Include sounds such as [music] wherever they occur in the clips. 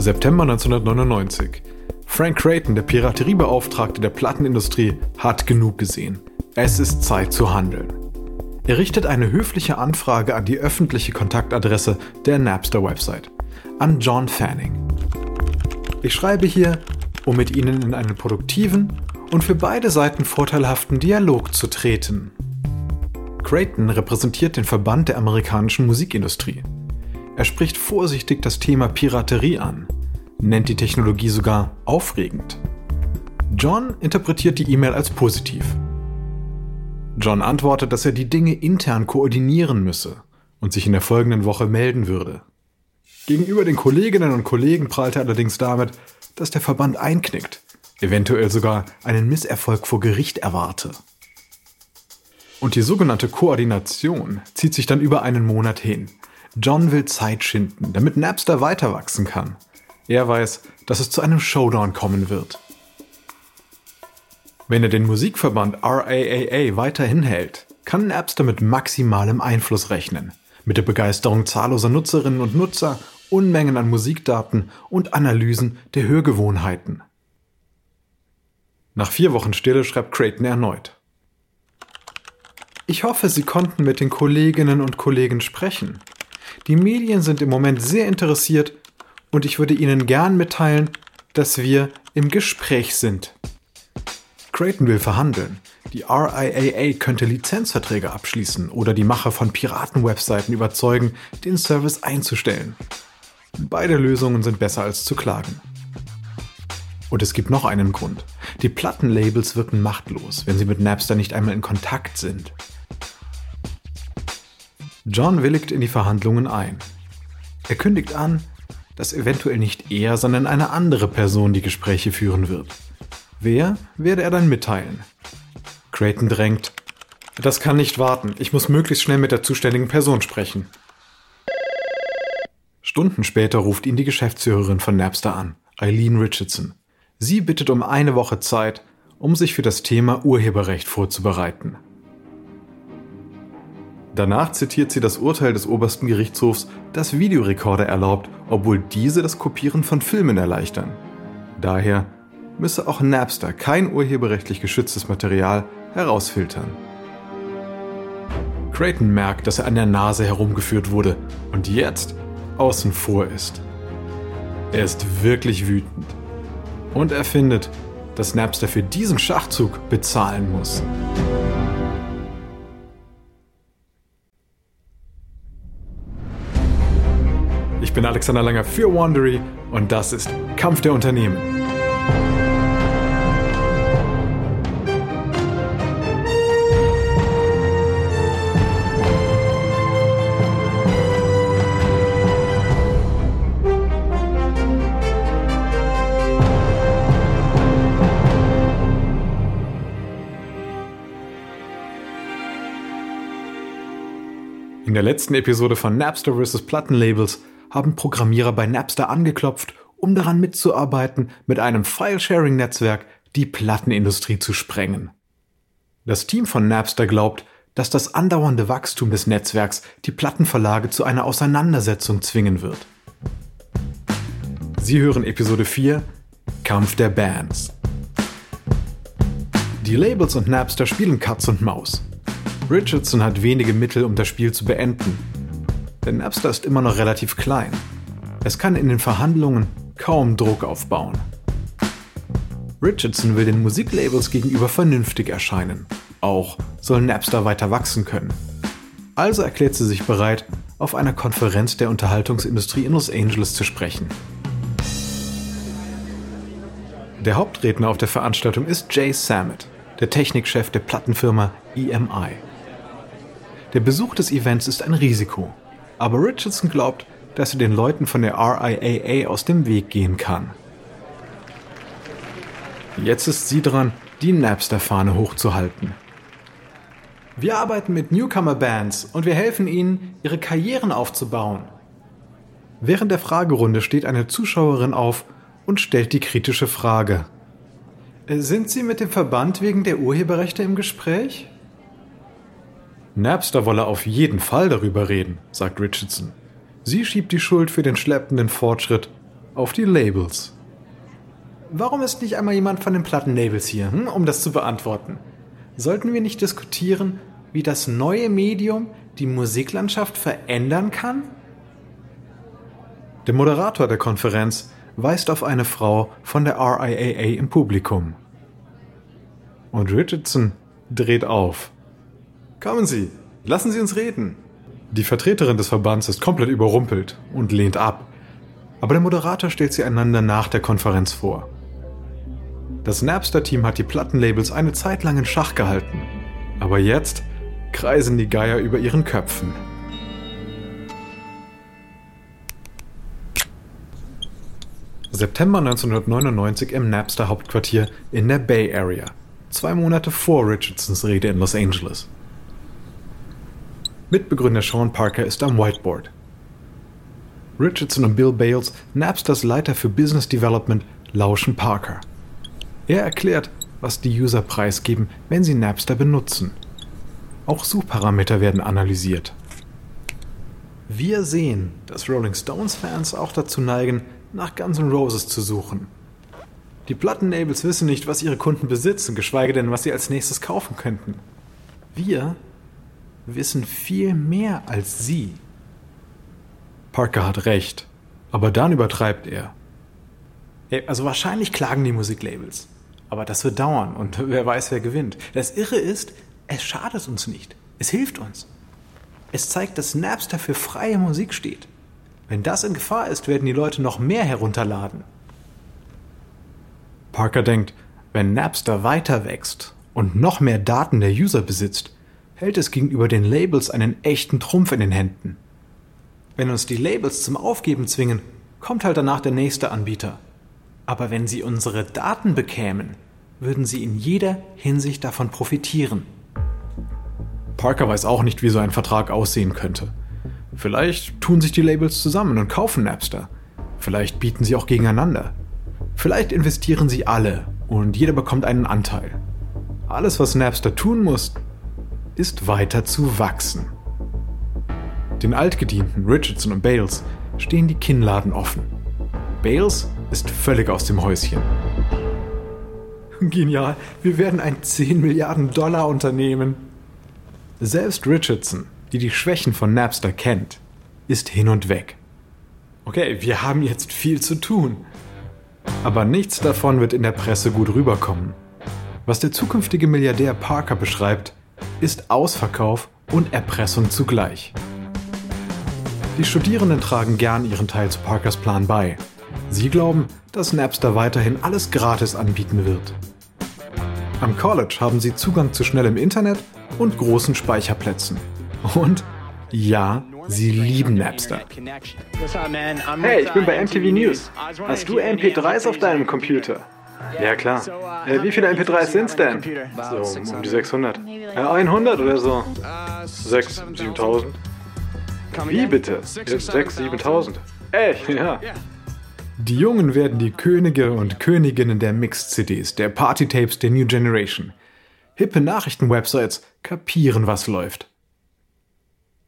September 1999. Frank Creighton, der Pirateriebeauftragte der Plattenindustrie, hat genug gesehen. Es ist Zeit zu handeln. Er richtet eine höfliche Anfrage an die öffentliche Kontaktadresse der Napster-Website, an John Fanning. Ich schreibe hier, um mit Ihnen in einen produktiven und für beide Seiten vorteilhaften Dialog zu treten. Creighton repräsentiert den Verband der amerikanischen Musikindustrie. Er spricht vorsichtig das Thema Piraterie an, nennt die Technologie sogar aufregend. John interpretiert die E-Mail als positiv. John antwortet, dass er die Dinge intern koordinieren müsse und sich in der folgenden Woche melden würde. Gegenüber den Kolleginnen und Kollegen prahlt er allerdings damit, dass der Verband einknickt, eventuell sogar einen Misserfolg vor Gericht erwarte. Und die sogenannte Koordination zieht sich dann über einen Monat hin. John will Zeit schinden, damit Napster weiter wachsen kann. Er weiß, dass es zu einem Showdown kommen wird. Wenn er den Musikverband RAAA weiterhin hält, kann Napster mit maximalem Einfluss rechnen, mit der Begeisterung zahlloser Nutzerinnen und Nutzer, Unmengen an Musikdaten und Analysen der Hörgewohnheiten. Nach vier Wochen Stille schreibt Creighton erneut. Ich hoffe, Sie konnten mit den Kolleginnen und Kollegen sprechen. Die Medien sind im Moment sehr interessiert und ich würde Ihnen gern mitteilen, dass wir im Gespräch sind. Creighton will verhandeln. Die RIAA könnte Lizenzverträge abschließen oder die Macher von Piratenwebseiten überzeugen, den Service einzustellen. Beide Lösungen sind besser als zu klagen. Und es gibt noch einen Grund. Die Plattenlabels wirken machtlos, wenn sie mit Napster nicht einmal in Kontakt sind. John willigt in die Verhandlungen ein. Er kündigt an, dass eventuell nicht er, sondern eine andere Person die Gespräche führen wird. Wer werde er dann mitteilen? Creighton drängt. Das kann nicht warten. Ich muss möglichst schnell mit der zuständigen Person sprechen. Stunden später ruft ihn die Geschäftsführerin von Napster an, Eileen Richardson. Sie bittet um eine Woche Zeit, um sich für das Thema Urheberrecht vorzubereiten. Danach zitiert sie das Urteil des obersten Gerichtshofs, das Videorekorder erlaubt, obwohl diese das Kopieren von Filmen erleichtern. Daher müsse auch Napster kein urheberrechtlich geschütztes Material herausfiltern. Creighton merkt, dass er an der Nase herumgeführt wurde und jetzt außen vor ist. Er ist wirklich wütend. Und er findet, dass Napster für diesen Schachzug bezahlen muss. Ich bin Alexander Langer für Wandery und das ist Kampf der Unternehmen. In der letzten Episode von Napster vs. Plattenlabels haben Programmierer bei Napster angeklopft, um daran mitzuarbeiten, mit einem File-Sharing-Netzwerk die Plattenindustrie zu sprengen. Das Team von Napster glaubt, dass das andauernde Wachstum des Netzwerks die Plattenverlage zu einer Auseinandersetzung zwingen wird. Sie hören Episode 4 Kampf der Bands. Die Labels und Napster spielen Katz und Maus. Richardson hat wenige Mittel, um das Spiel zu beenden, denn Napster ist immer noch relativ klein. Es kann in den Verhandlungen kaum Druck aufbauen. Richardson will den Musiklabels gegenüber vernünftig erscheinen. Auch soll Napster weiter wachsen können. Also erklärt sie sich bereit, auf einer Konferenz der Unterhaltungsindustrie in Los Angeles zu sprechen. Der Hauptredner auf der Veranstaltung ist Jay Sammet, der Technikchef der Plattenfirma EMI. Der Besuch des Events ist ein Risiko, aber Richardson glaubt, dass er den Leuten von der RIAA aus dem Weg gehen kann. Jetzt ist sie dran, die Napster-Fahne hochzuhalten. Wir arbeiten mit Newcomer-Bands und wir helfen ihnen, ihre Karrieren aufzubauen. Während der Fragerunde steht eine Zuschauerin auf und stellt die kritische Frage. Sind Sie mit dem Verband wegen der Urheberrechte im Gespräch? Napster wolle auf jeden Fall darüber reden, sagt Richardson. Sie schiebt die Schuld für den schleppenden Fortschritt auf die Labels. Warum ist nicht einmal jemand von den Plattenlabels hier, hm, um das zu beantworten? Sollten wir nicht diskutieren, wie das neue Medium die Musiklandschaft verändern kann? Der Moderator der Konferenz weist auf eine Frau von der RIAA im Publikum. Und Richardson dreht auf. Kommen Sie, lassen Sie uns reden. Die Vertreterin des Verbands ist komplett überrumpelt und lehnt ab. Aber der Moderator stellt sie einander nach der Konferenz vor. Das Napster-Team hat die Plattenlabels eine Zeit lang in Schach gehalten. Aber jetzt kreisen die Geier über ihren Köpfen. September 1999 im Napster-Hauptquartier in der Bay Area, zwei Monate vor Richardsons Rede in Los Angeles. Mitbegründer Sean Parker ist am Whiteboard. Richardson und Bill Bales, Napsters Leiter für Business Development, lauschen Parker. Er erklärt, was die User preisgeben, wenn sie Napster benutzen. Auch Suchparameter werden analysiert. Wir sehen, dass Rolling Stones-Fans auch dazu neigen, nach Guns N' Roses zu suchen. Die Plattenlabels wissen nicht, was ihre Kunden besitzen, geschweige denn, was sie als nächstes kaufen könnten. Wir wissen viel mehr als sie. Parker hat recht, aber dann übertreibt er. Also wahrscheinlich klagen die Musiklabels, aber das wird dauern und [laughs] wer weiß, wer gewinnt. Das Irre ist, es schadet uns nicht, es hilft uns. Es zeigt, dass Napster für freie Musik steht. Wenn das in Gefahr ist, werden die Leute noch mehr herunterladen. Parker denkt, wenn Napster weiter wächst und noch mehr Daten der User besitzt, hält es gegenüber den Labels einen echten Trumpf in den Händen. Wenn uns die Labels zum Aufgeben zwingen, kommt halt danach der nächste Anbieter. Aber wenn sie unsere Daten bekämen, würden sie in jeder Hinsicht davon profitieren. Parker weiß auch nicht, wie so ein Vertrag aussehen könnte. Vielleicht tun sich die Labels zusammen und kaufen Napster. Vielleicht bieten sie auch gegeneinander. Vielleicht investieren sie alle und jeder bekommt einen Anteil. Alles, was Napster tun muss, ist weiter zu wachsen. Den Altgedienten Richardson und Bales stehen die Kinnladen offen. Bales ist völlig aus dem Häuschen. Genial, wir werden ein 10 Milliarden Dollar Unternehmen. Selbst Richardson die die Schwächen von Napster kennt, ist hin und weg. Okay, wir haben jetzt viel zu tun. Aber nichts davon wird in der Presse gut rüberkommen. Was der zukünftige Milliardär Parker beschreibt, ist Ausverkauf und Erpressung zugleich. Die Studierenden tragen gern ihren Teil zu Parkers Plan bei. Sie glauben, dass Napster weiterhin alles gratis anbieten wird. Am College haben sie Zugang zu schnellem Internet und großen Speicherplätzen. Und ja, sie lieben Napster. Hey, ich bin bei MTV News. Hast du MP3s auf deinem Computer? Ja, klar. Äh, wie viele MP3s sind's denn? So, um die 600. Äh, 100 oder so? 6, 7000. Wie bitte? Jetzt 6, 7000. Echt? Ja. Die Jungen werden die Könige und Königinnen der Mixed-CDs, der Party-Tapes der New Generation. Hippe Nachrichten-Websites kapieren, was läuft.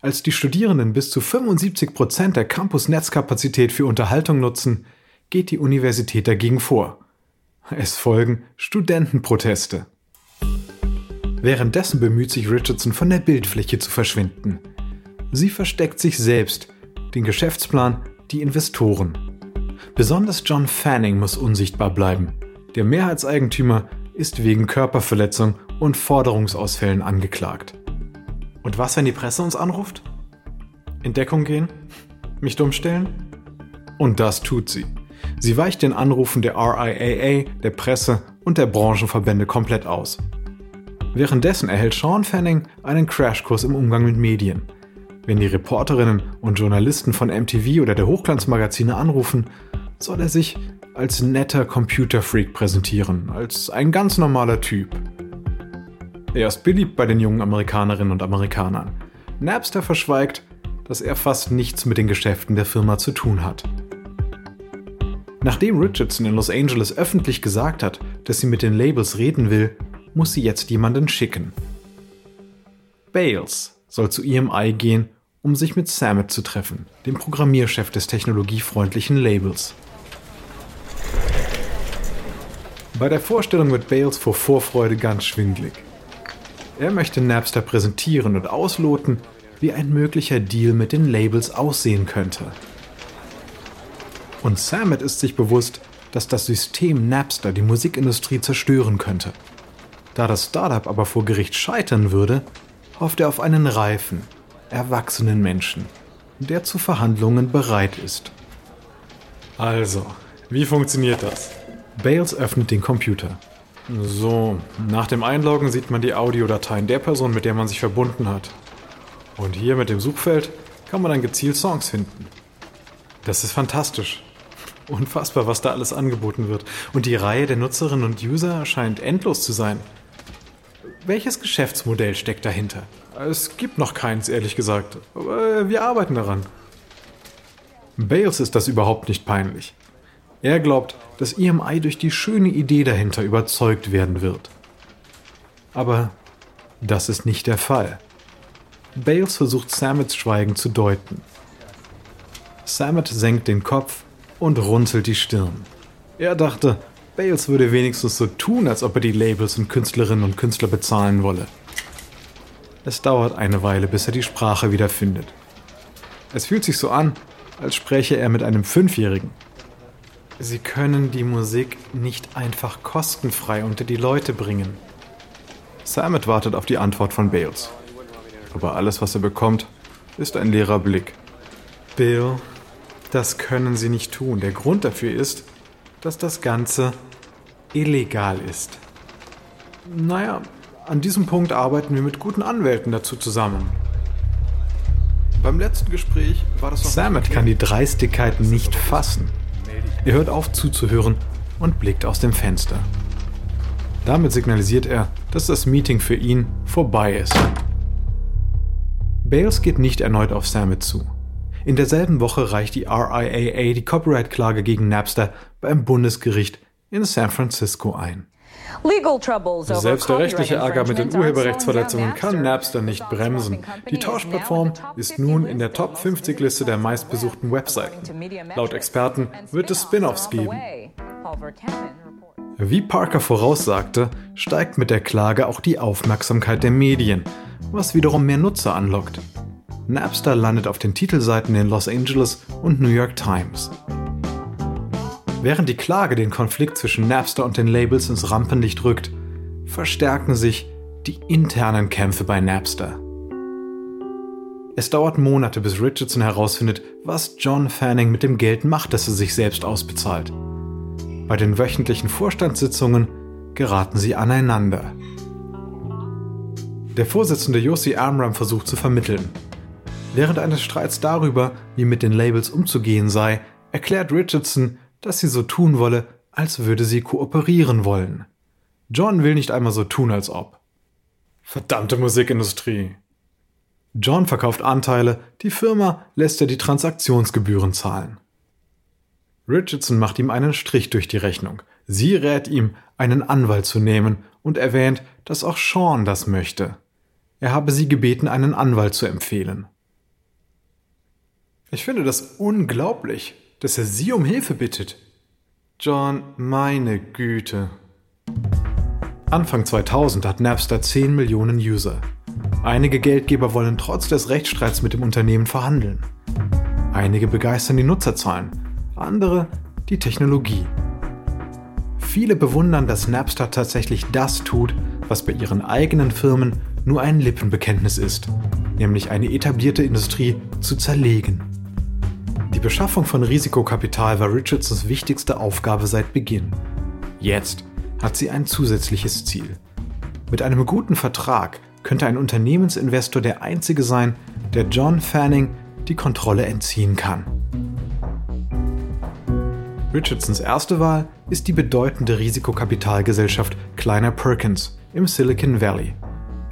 Als die Studierenden bis zu 75 Prozent der Campus-Netzkapazität für Unterhaltung nutzen, geht die Universität dagegen vor. Es folgen Studentenproteste. Währenddessen bemüht sich Richardson von der Bildfläche zu verschwinden. Sie versteckt sich selbst, den Geschäftsplan, die Investoren. Besonders John Fanning muss unsichtbar bleiben. Der Mehrheitseigentümer ist wegen Körperverletzung und Forderungsausfällen angeklagt. Und was, wenn die Presse uns anruft? In Deckung gehen? Mich dumm stellen? Und das tut sie. Sie weicht den Anrufen der RIAA, der Presse und der Branchenverbände komplett aus. Währenddessen erhält Sean Fanning einen Crashkurs im Umgang mit Medien. Wenn die Reporterinnen und Journalisten von MTV oder der Hochglanzmagazine anrufen, soll er sich als netter Computerfreak präsentieren, als ein ganz normaler Typ. Er ist beliebt bei den jungen Amerikanerinnen und Amerikanern. Napster verschweigt, dass er fast nichts mit den Geschäften der Firma zu tun hat. Nachdem Richardson in Los Angeles öffentlich gesagt hat, dass sie mit den Labels reden will, muss sie jetzt jemanden schicken. Bales soll zu EMI gehen, um sich mit Samet zu treffen, dem Programmierchef des technologiefreundlichen Labels. Bei der Vorstellung wird Bales vor Vorfreude ganz schwindlig. Er möchte Napster präsentieren und ausloten, wie ein möglicher Deal mit den Labels aussehen könnte. Und Samet ist sich bewusst, dass das System Napster die Musikindustrie zerstören könnte. Da das Startup aber vor Gericht scheitern würde, hofft er auf einen reifen, erwachsenen Menschen, der zu Verhandlungen bereit ist. Also, wie funktioniert das? Bales öffnet den Computer. So, nach dem Einloggen sieht man die Audiodateien der Person, mit der man sich verbunden hat. Und hier mit dem Suchfeld kann man dann gezielt Songs finden. Das ist fantastisch. Unfassbar, was da alles angeboten wird. Und die Reihe der Nutzerinnen und User scheint endlos zu sein. Welches Geschäftsmodell steckt dahinter? Es gibt noch keins, ehrlich gesagt. Aber wir arbeiten daran. Bales ist das überhaupt nicht peinlich. Er glaubt, dass EMI durch die schöne Idee dahinter überzeugt werden wird. Aber das ist nicht der Fall. Bales versucht Samets Schweigen zu deuten. Samet senkt den Kopf und runzelt die Stirn. Er dachte, Bales würde wenigstens so tun, als ob er die Labels und Künstlerinnen und Künstler bezahlen wolle. Es dauert eine Weile, bis er die Sprache wieder findet. Es fühlt sich so an, als spräche er mit einem Fünfjährigen. Sie können die Musik nicht einfach kostenfrei unter die Leute bringen. Samet wartet auf die Antwort von Bales. Aber alles, was er bekommt, ist ein leerer Blick. Bill, das können Sie nicht tun. Der Grund dafür ist, dass das Ganze illegal ist. Naja, an diesem Punkt arbeiten wir mit guten Anwälten dazu zusammen. Beim letzten Gespräch war das noch. Samet kann die Dreistigkeit nicht fassen. Er hört auf zuzuhören und blickt aus dem Fenster. Damit signalisiert er, dass das Meeting für ihn vorbei ist. Bales geht nicht erneut auf Samet zu. In derselben Woche reicht die RIAA die Copyright-Klage gegen Napster beim Bundesgericht in San Francisco ein. Selbst der rechtliche Ärger mit den Urheberrechtsverletzungen kann Napster nicht bremsen. Die Tauschplattform ist nun in der Top 50 Liste der meistbesuchten Webseiten. Laut Experten wird es Spin-offs geben. Wie Parker voraussagte, steigt mit der Klage auch die Aufmerksamkeit der Medien, was wiederum mehr Nutzer anlockt. Napster landet auf den Titelseiten in Los Angeles und New York Times. Während die Klage den Konflikt zwischen Napster und den Labels ins Rampenlicht rückt, verstärken sich die internen Kämpfe bei Napster. Es dauert Monate, bis Richardson herausfindet, was John Fanning mit dem Geld macht, das er sich selbst ausbezahlt. Bei den wöchentlichen Vorstandssitzungen geraten sie aneinander. Der Vorsitzende Yossi Amram versucht zu vermitteln. Während eines Streits darüber, wie mit den Labels umzugehen sei, erklärt Richardson, dass sie so tun wolle, als würde sie kooperieren wollen. John will nicht einmal so tun, als ob. Verdammte Musikindustrie. John verkauft Anteile, die Firma lässt er die Transaktionsgebühren zahlen. Richardson macht ihm einen Strich durch die Rechnung. Sie rät ihm, einen Anwalt zu nehmen und erwähnt, dass auch Sean das möchte. Er habe sie gebeten, einen Anwalt zu empfehlen. Ich finde das unglaublich, dass er sie um Hilfe bittet. John, meine Güte. Anfang 2000 hat Napster 10 Millionen User. Einige Geldgeber wollen trotz des Rechtsstreits mit dem Unternehmen verhandeln. Einige begeistern die Nutzerzahlen, andere die Technologie. Viele bewundern, dass Napster tatsächlich das tut, was bei ihren eigenen Firmen nur ein Lippenbekenntnis ist, nämlich eine etablierte Industrie zu zerlegen. Die Beschaffung von Risikokapital war Richardsons wichtigste Aufgabe seit Beginn. Jetzt hat sie ein zusätzliches Ziel. Mit einem guten Vertrag könnte ein Unternehmensinvestor der einzige sein, der John Fanning die Kontrolle entziehen kann. Richardsons erste Wahl ist die bedeutende Risikokapitalgesellschaft Kleiner Perkins im Silicon Valley.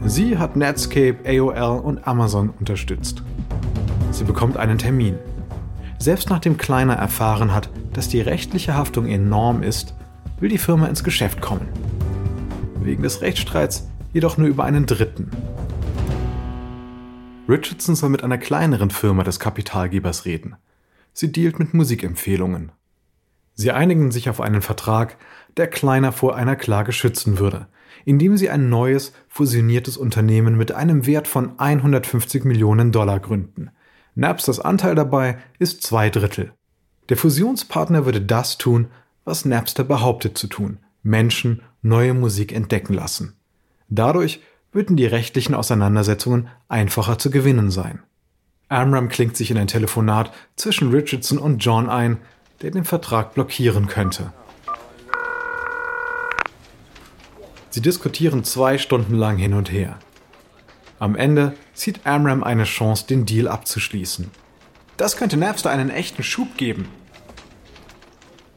Sie hat Netscape, AOL und Amazon unterstützt. Sie bekommt einen Termin. Selbst nachdem Kleiner erfahren hat, dass die rechtliche Haftung enorm ist, will die Firma ins Geschäft kommen. Wegen des Rechtsstreits jedoch nur über einen Dritten. Richardson soll mit einer kleineren Firma des Kapitalgebers reden. Sie dealt mit Musikempfehlungen. Sie einigen sich auf einen Vertrag, der Kleiner vor einer Klage schützen würde, indem sie ein neues, fusioniertes Unternehmen mit einem Wert von 150 Millionen Dollar gründen. Napsters Anteil dabei ist zwei Drittel. Der Fusionspartner würde das tun, was Napster behauptet zu tun, Menschen neue Musik entdecken lassen. Dadurch würden die rechtlichen Auseinandersetzungen einfacher zu gewinnen sein. Amram klingt sich in ein Telefonat zwischen Richardson und John ein, der den Vertrag blockieren könnte. Sie diskutieren zwei Stunden lang hin und her. Am Ende sieht Amram eine Chance, den Deal abzuschließen. Das könnte Napster einen echten Schub geben.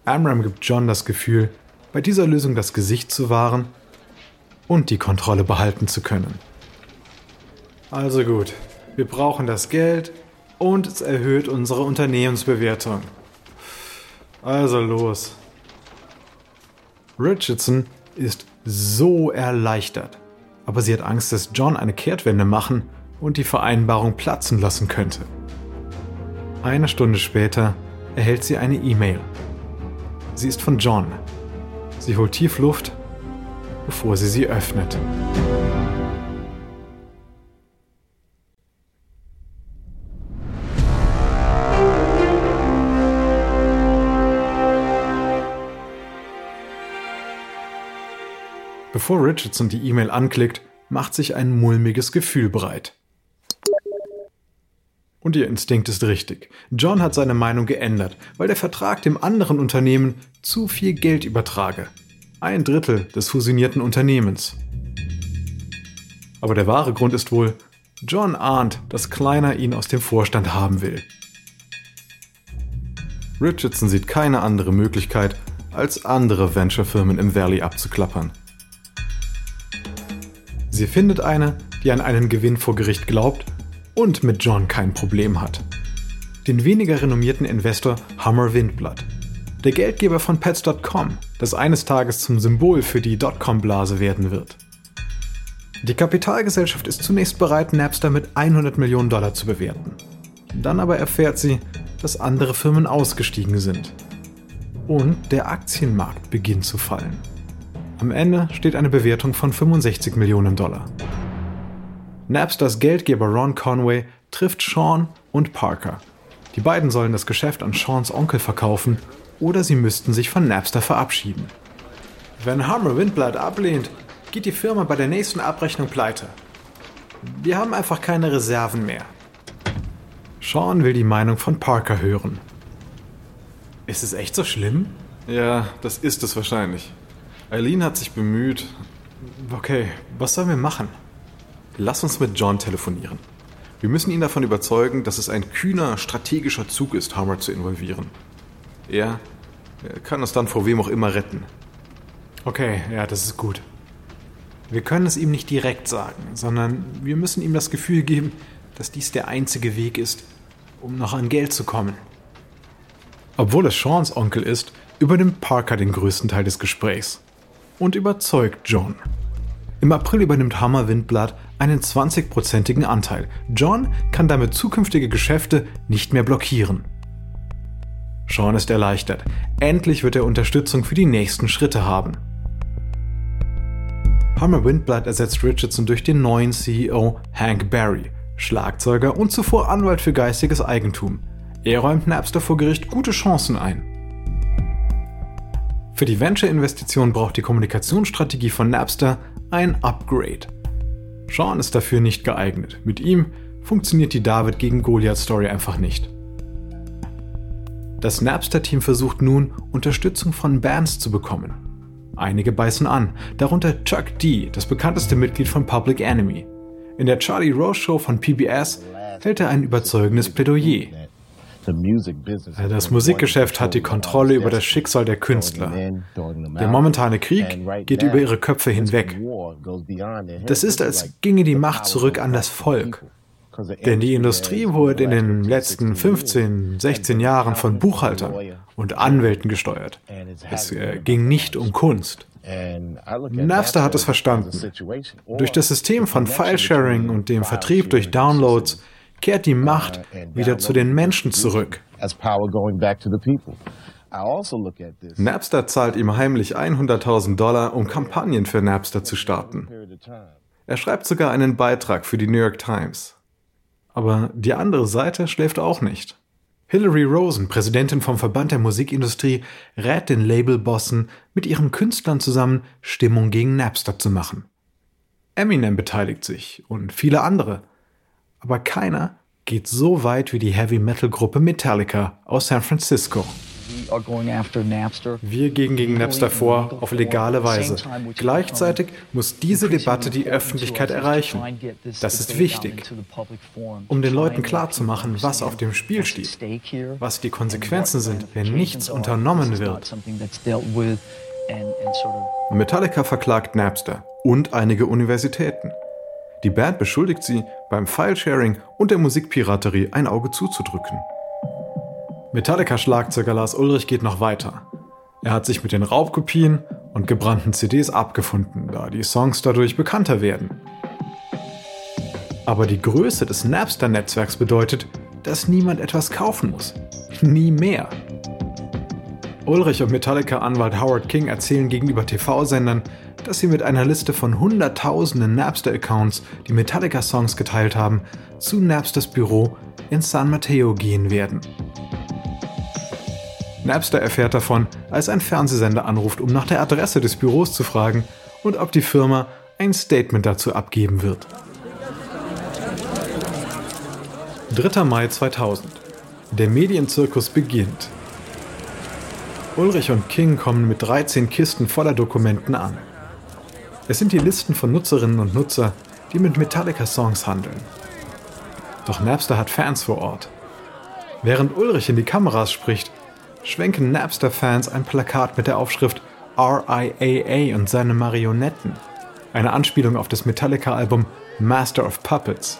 Amram gibt John das Gefühl, bei dieser Lösung das Gesicht zu wahren und die Kontrolle behalten zu können. Also gut, wir brauchen das Geld und es erhöht unsere Unternehmensbewertung. Also los. Richardson ist so erleichtert, aber sie hat Angst, dass John eine Kehrtwende machen und die Vereinbarung platzen lassen könnte. Eine Stunde später erhält sie eine E-Mail. Sie ist von John. Sie holt tief Luft, bevor sie sie öffnet. Bevor Richardson die E-Mail anklickt, macht sich ein mulmiges Gefühl breit. Und ihr Instinkt ist richtig. John hat seine Meinung geändert, weil der Vertrag dem anderen Unternehmen zu viel Geld übertrage. Ein Drittel des fusionierten Unternehmens. Aber der wahre Grund ist wohl, John ahnt, dass Kleiner ihn aus dem Vorstand haben will. Richardson sieht keine andere Möglichkeit, als andere Venture-Firmen im Valley abzuklappern. Sie findet eine, die an einen Gewinn vor Gericht glaubt und mit John kein Problem hat. Den weniger renommierten Investor Hummer Windblatt. Der Geldgeber von Pets.com, das eines Tages zum Symbol für die Dotcom-Blase werden wird. Die Kapitalgesellschaft ist zunächst bereit, Napster mit 100 Millionen Dollar zu bewerten. Dann aber erfährt sie, dass andere Firmen ausgestiegen sind. Und der Aktienmarkt beginnt zu fallen. Am Ende steht eine Bewertung von 65 Millionen Dollar. Napsters Geldgeber Ron Conway trifft Sean und Parker. Die beiden sollen das Geschäft an Seans Onkel verkaufen oder sie müssten sich von Napster verabschieden. Wenn Hammer Windblatt ablehnt, geht die Firma bei der nächsten Abrechnung pleite. Wir haben einfach keine Reserven mehr. Sean will die Meinung von Parker hören. Ist es echt so schlimm? Ja, das ist es wahrscheinlich. Eileen hat sich bemüht. Okay, was sollen wir machen? Lass uns mit John telefonieren. Wir müssen ihn davon überzeugen, dass es ein kühner, strategischer Zug ist, Hammer zu involvieren. Er, er kann uns dann vor wem auch immer retten. Okay, ja, das ist gut. Wir können es ihm nicht direkt sagen, sondern wir müssen ihm das Gefühl geben, dass dies der einzige Weg ist, um noch an Geld zu kommen. Obwohl es Seans Onkel ist, übernimmt Parker den größten Teil des Gesprächs und überzeugt John. Im April übernimmt Hammer Windblatt einen 20-prozentigen Anteil. John kann damit zukünftige Geschäfte nicht mehr blockieren. Sean ist erleichtert. Endlich wird er Unterstützung für die nächsten Schritte haben. Hammer Windblatt ersetzt Richardson durch den neuen CEO Hank Barry, Schlagzeuger und zuvor Anwalt für geistiges Eigentum. Er räumt Napster vor Gericht gute Chancen ein. Für die Venture-Investition braucht die Kommunikationsstrategie von Napster ein Upgrade. Sean ist dafür nicht geeignet. Mit ihm funktioniert die David gegen Goliath-Story einfach nicht. Das Napster-Team versucht nun, Unterstützung von Bands zu bekommen. Einige beißen an, darunter Chuck D., das bekannteste Mitglied von Public Enemy. In der Charlie Rose Show von PBS hält er ein überzeugendes Plädoyer. Das Musikgeschäft hat die Kontrolle über das Schicksal der Künstler. Der momentane Krieg geht über ihre Köpfe hinweg. Das ist, als ginge die Macht zurück an das Volk. Denn die Industrie wurde in den letzten 15, 16 Jahren von Buchhaltern und Anwälten gesteuert. Es äh, ging nicht um Kunst. Napster hat es verstanden. Durch das System von File-Sharing und dem Vertrieb durch Downloads kehrt die Macht wieder zu den Menschen zurück. Also Napster zahlt ihm heimlich 100.000 Dollar, um Kampagnen für Napster zu starten. Er schreibt sogar einen Beitrag für die New York Times. Aber die andere Seite schläft auch nicht. Hillary Rosen, Präsidentin vom Verband der Musikindustrie, rät den Labelbossen, mit ihren Künstlern zusammen Stimmung gegen Napster zu machen. Eminem beteiligt sich und viele andere. Aber keiner geht so weit wie die Heavy-Metal-Gruppe Metallica aus San Francisco. Wir gehen gegen Napster vor, auf legale Weise. Gleichzeitig muss diese Debatte die Öffentlichkeit erreichen. Das ist wichtig, um den Leuten klarzumachen, was auf dem Spiel steht, was die Konsequenzen sind, wenn nichts unternommen wird. Metallica verklagt Napster und einige Universitäten. Die Band beschuldigt sie, beim Filesharing und der Musikpiraterie ein Auge zuzudrücken. Metallica-Schlagzeuger Lars Ulrich geht noch weiter. Er hat sich mit den Raubkopien und gebrannten CDs abgefunden, da die Songs dadurch bekannter werden. Aber die Größe des Napster-Netzwerks bedeutet, dass niemand etwas kaufen muss. Nie mehr. Ulrich und Metallica-Anwalt Howard King erzählen gegenüber TV-Sendern, dass sie mit einer Liste von hunderttausenden Napster-Accounts, die Metallica-Songs geteilt haben, zu Napsters Büro in San Mateo gehen werden. Napster erfährt davon, als ein Fernsehsender anruft, um nach der Adresse des Büros zu fragen und ob die Firma ein Statement dazu abgeben wird. 3. Mai 2000. Der Medienzirkus beginnt. Ulrich und King kommen mit 13 Kisten voller Dokumenten an. Es sind die Listen von Nutzerinnen und Nutzer, die mit Metallica-Songs handeln. Doch Napster hat Fans vor Ort. Während Ulrich in die Kameras spricht, schwenken Napster-Fans ein Plakat mit der Aufschrift RIAA und seine Marionetten, eine Anspielung auf das Metallica-Album Master of Puppets.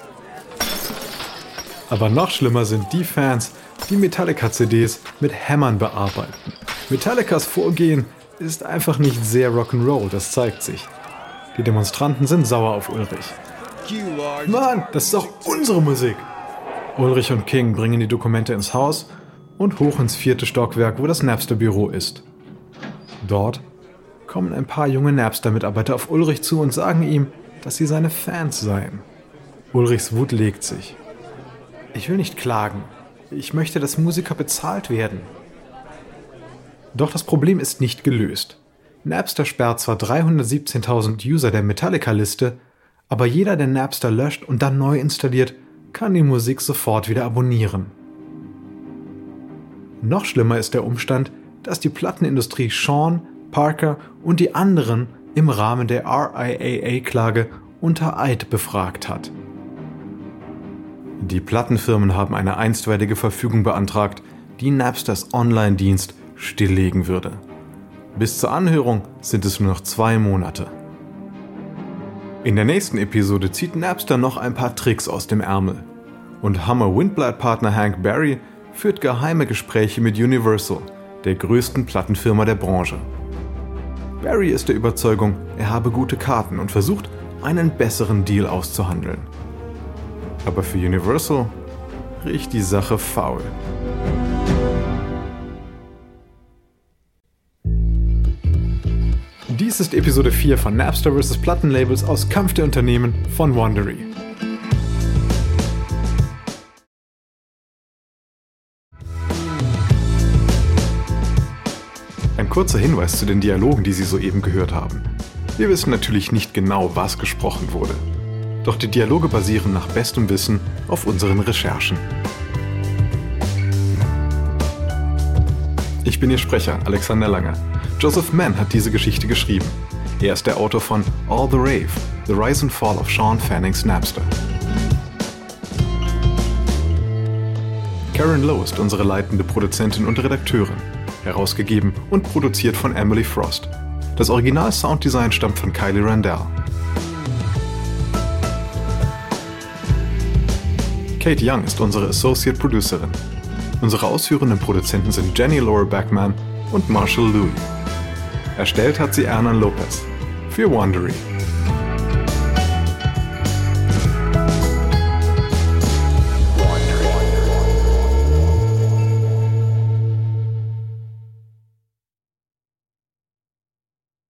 Aber noch schlimmer sind die Fans, die Metallica-CDs mit Hämmern bearbeiten. Metallicas Vorgehen ist einfach nicht sehr Rock'n'Roll, das zeigt sich. Die Demonstranten sind sauer auf Ulrich. Mann, das ist doch unsere Musik! Ulrich und King bringen die Dokumente ins Haus und hoch ins vierte Stockwerk, wo das Napster-Büro ist. Dort kommen ein paar junge Napster-Mitarbeiter auf Ulrich zu und sagen ihm, dass sie seine Fans seien. Ulrichs Wut legt sich. Ich will nicht klagen. Ich möchte, dass Musiker bezahlt werden. Doch das Problem ist nicht gelöst. Napster sperrt zwar 317.000 User der Metallica-Liste, aber jeder, der Napster löscht und dann neu installiert, kann die Musik sofort wieder abonnieren. Noch schlimmer ist der Umstand, dass die Plattenindustrie Sean, Parker und die anderen im Rahmen der RIAA-Klage unter Eid befragt hat. Die Plattenfirmen haben eine einstweilige Verfügung beantragt, die Napsters Online-Dienst stilllegen würde. Bis zur Anhörung sind es nur noch zwei Monate. In der nächsten Episode zieht Napster noch ein paar Tricks aus dem Ärmel. Und Hammer Windblad-Partner Hank Barry führt geheime Gespräche mit Universal, der größten Plattenfirma der Branche. Barry ist der Überzeugung, er habe gute Karten und versucht, einen besseren Deal auszuhandeln. Aber für Universal riecht die Sache faul. Dies ist Episode 4 von Napster vs. Plattenlabels aus Kampf der Unternehmen von Wandery. kurzer Hinweis zu den Dialogen, die Sie soeben gehört haben. Wir wissen natürlich nicht genau, was gesprochen wurde. Doch die Dialoge basieren nach bestem Wissen auf unseren Recherchen. Ich bin Ihr Sprecher, Alexander Langer. Joseph Mann hat diese Geschichte geschrieben. Er ist der Autor von All the Rave, The Rise and Fall of Sean Fanning's Napster. Karen Lowe ist unsere leitende Produzentin und Redakteurin herausgegeben und produziert von Emily Frost. Das Original-Sounddesign stammt von Kylie Randell. Kate Young ist unsere Associate Producerin. Unsere ausführenden Produzenten sind Jenny Laura Backman und Marshall Louis. Erstellt hat sie Ernan Lopez für Wandery.